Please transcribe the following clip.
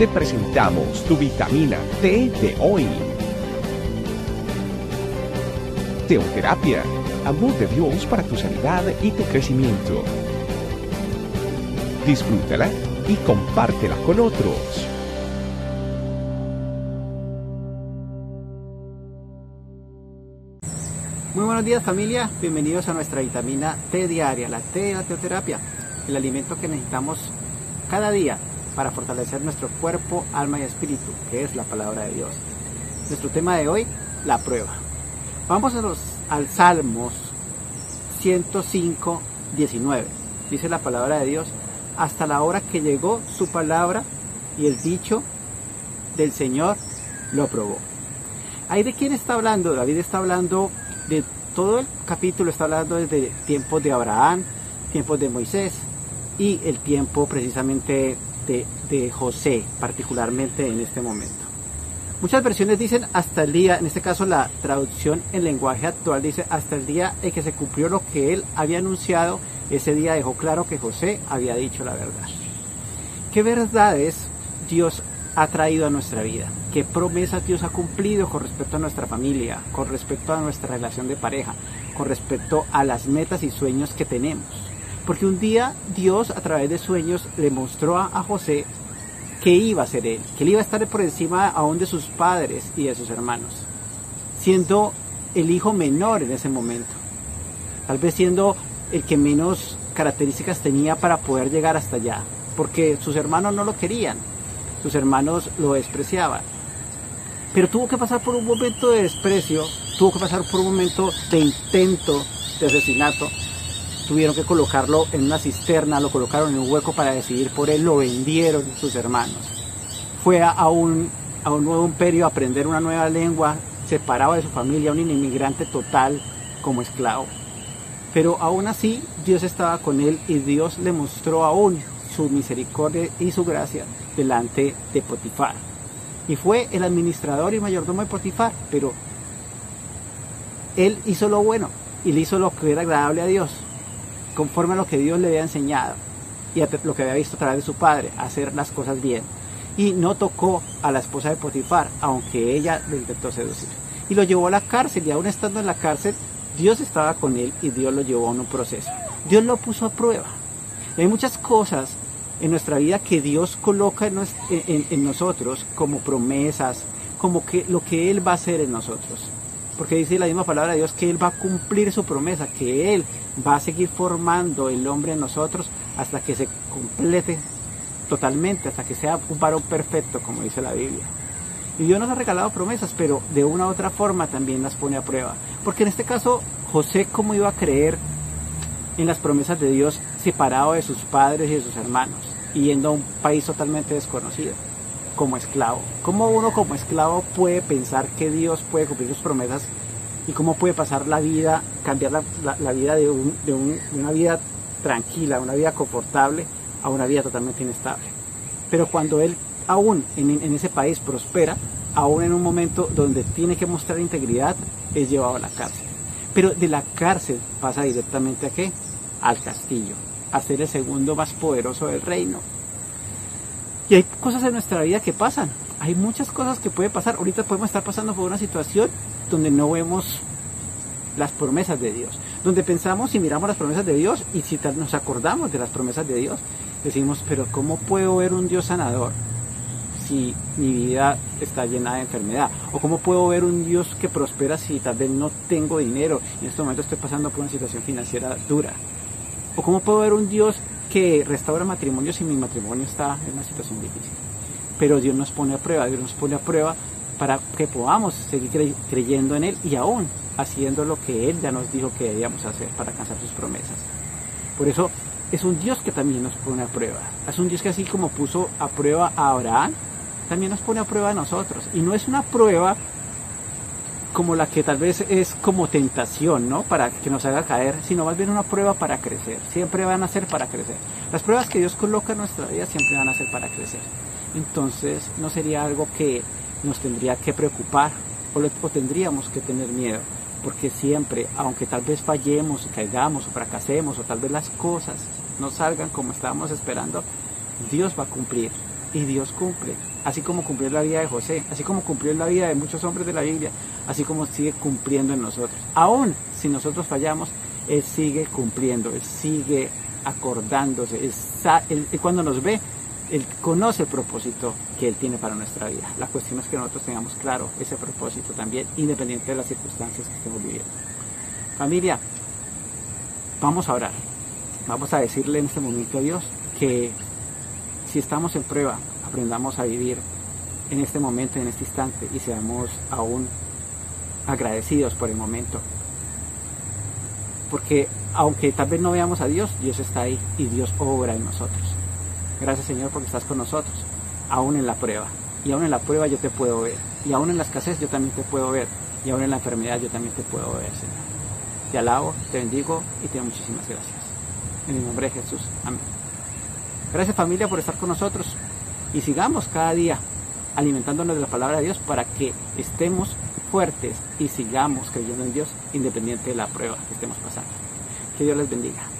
te presentamos tu vitamina T de hoy. Teoterapia, amor de Dios para tu sanidad y tu crecimiento. Disfrútala y compártela con otros. Muy buenos días familia, bienvenidos a nuestra vitamina T diaria, la T de la teoterapia, el alimento que necesitamos cada día para fortalecer nuestro cuerpo, alma y espíritu, que es la palabra de Dios. Nuestro tema de hoy, la prueba. Vamos a los, al Salmos 105, 19. Dice la palabra de Dios, hasta la hora que llegó su palabra y el dicho del Señor lo probó. ¿Ahí de quién está hablando? David está hablando de todo el capítulo, está hablando desde tiempos de Abraham, tiempos de Moisés y el tiempo precisamente de, José, particularmente en este momento. Muchas versiones dicen hasta el día, en este caso la traducción en lenguaje actual dice hasta el día en que se cumplió lo que él había anunciado, ese día dejó claro que José había dicho la verdad. ¿Qué verdades Dios ha traído a nuestra vida? ¿Qué promesas Dios ha cumplido con respecto a nuestra familia, con respecto a nuestra relación de pareja, con respecto a las metas y sueños que tenemos? Porque un día Dios a través de sueños le mostró a José que iba a ser él, que él iba a estar por encima aún de sus padres y de sus hermanos, siendo el hijo menor en ese momento, tal vez siendo el que menos características tenía para poder llegar hasta allá, porque sus hermanos no lo querían, sus hermanos lo despreciaban. Pero tuvo que pasar por un momento de desprecio, tuvo que pasar por un momento de intento de asesinato. Tuvieron que colocarlo en una cisterna, lo colocaron en un hueco para decidir por él, lo vendieron sus hermanos. Fue a un, nuevo imperio a aprender una nueva lengua, separado de su familia, un inmigrante total como esclavo. Pero aún así Dios estaba con él y Dios le mostró aún su misericordia y su gracia delante de Potifar. Y fue el administrador y mayordomo de Potifar, pero él hizo lo bueno y le hizo lo que era agradable a Dios, conforme a lo que Dios le había enseñado y a lo que había visto a través de su padre, hacer las cosas bien. Y no tocó a la esposa de Potifar, aunque ella lo intentó seducir. Y lo llevó a la cárcel y aún estando en la cárcel, Dios estaba con él y Dios lo llevó a un proceso. Dios lo puso a prueba. Hay muchas cosas en nuestra vida que Dios coloca en, en, en, nosotros como promesas, como que lo que Él va a hacer en nosotros. Porque dice la misma palabra de Dios que Él va a cumplir su promesa, que Él va a seguir formando el hombre en nosotros hasta que se complete totalmente, hasta que sea un varón perfecto, como dice la Biblia. Y Dios nos ha regalado promesas, pero de una u otra forma también las pone a prueba. Porque en este caso, José, ¿cómo iba a creer en las promesas de Dios separado de sus padres y de sus hermanos, yendo a un país totalmente desconocido, como esclavo? ¿Cómo uno como esclavo puede pensar que Dios puede cumplir sus promesas y cómo puede pasar la vida, cambiar la, vida de, un, de una vida tranquila, una vida confortable, a una vida totalmente inestable? Pero cuando él aún en, en, ese país prospera, aún en un momento donde tiene que mostrar integridad, es llevado a la cárcel. Pero de la cárcel pasa directamente a qué? Al castillo, a ser el segundo más poderoso del reino. Y hay cosas en nuestra vida que pasan. Hay muchas cosas que pueden pasar. Ahorita podemos estar pasando por una situación donde no vemos las promesas de Dios. Donde pensamos y miramos las promesas de Dios y si nos acordamos de las promesas de Dios, decimos, pero ¿cómo puedo ver un Dios sanador? si mi vida está llena de enfermedad? ¿O cómo puedo ver un Dios que prospera si tal vez no tengo dinero? En este momento estoy pasando por una situación financiera dura. ¿O cómo puedo ver un Dios que restaura matrimonio si mi matrimonio está en una situación difícil? Pero Dios nos pone a prueba, Dios nos pone a prueba para que podamos seguir creyendo en Él y aún haciendo lo que Él ya nos dijo que debíamos hacer para alcanzar sus promesas. Por eso es un Dios que también nos pone a prueba. Es un Dios que así como puso a prueba a Abraham, también nos pone a prueba a nosotros. Y no es una prueba como la que tal vez es como tentación, ¿no? Para que nos haga caer, sino más bien una prueba para crecer. Siempre van a ser para crecer. Las pruebas que Dios coloca en nuestra vida siempre van a ser para crecer. Entonces, no sería algo que nos tendría que preocupar o, le, o tendríamos que tener miedo. Porque siempre, aunque tal vez fallemos, caigamos o fracasemos, o tal vez las cosas no salgan como estábamos esperando, Dios va a cumplir y Dios cumple, así como cumplió la vida de José, así como cumplió la vida de muchos hombres de la Biblia, así como sigue cumpliendo en nosotros. Aún si nosotros fallamos, Él sigue cumpliendo, Él sigue acordándose, Él, cuando nos ve, Él conoce el propósito que Él tiene para nuestra vida. La cuestión es que nosotros tengamos claro ese propósito también, independiente de las circunstancias que estemos viviendo. Familia, vamos a orar. Vamos a decirle en este momento a Dios que si estamos en prueba, aprendamos a vivir en este momento, en este instante y seamos aún agradecidos por el momento. Porque aunque tal vez no veamos a Dios, Dios está ahí y Dios obra en nosotros. Gracias Señor porque estás con nosotros, aún en la prueba. Y aún en la prueba yo te puedo ver. Y aún en la escasez yo también te puedo ver. Y aún en la enfermedad yo también te puedo ver, Señor. Te alabo, te bendigo y te doy muchísimas gracias. En el nombre de Jesús. Amén. Gracias familia por estar con nosotros y sigamos cada día alimentándonos de la palabra de Dios para que estemos fuertes y sigamos creyendo en Dios independiente de la prueba que estemos pasando. Que Dios les bendiga.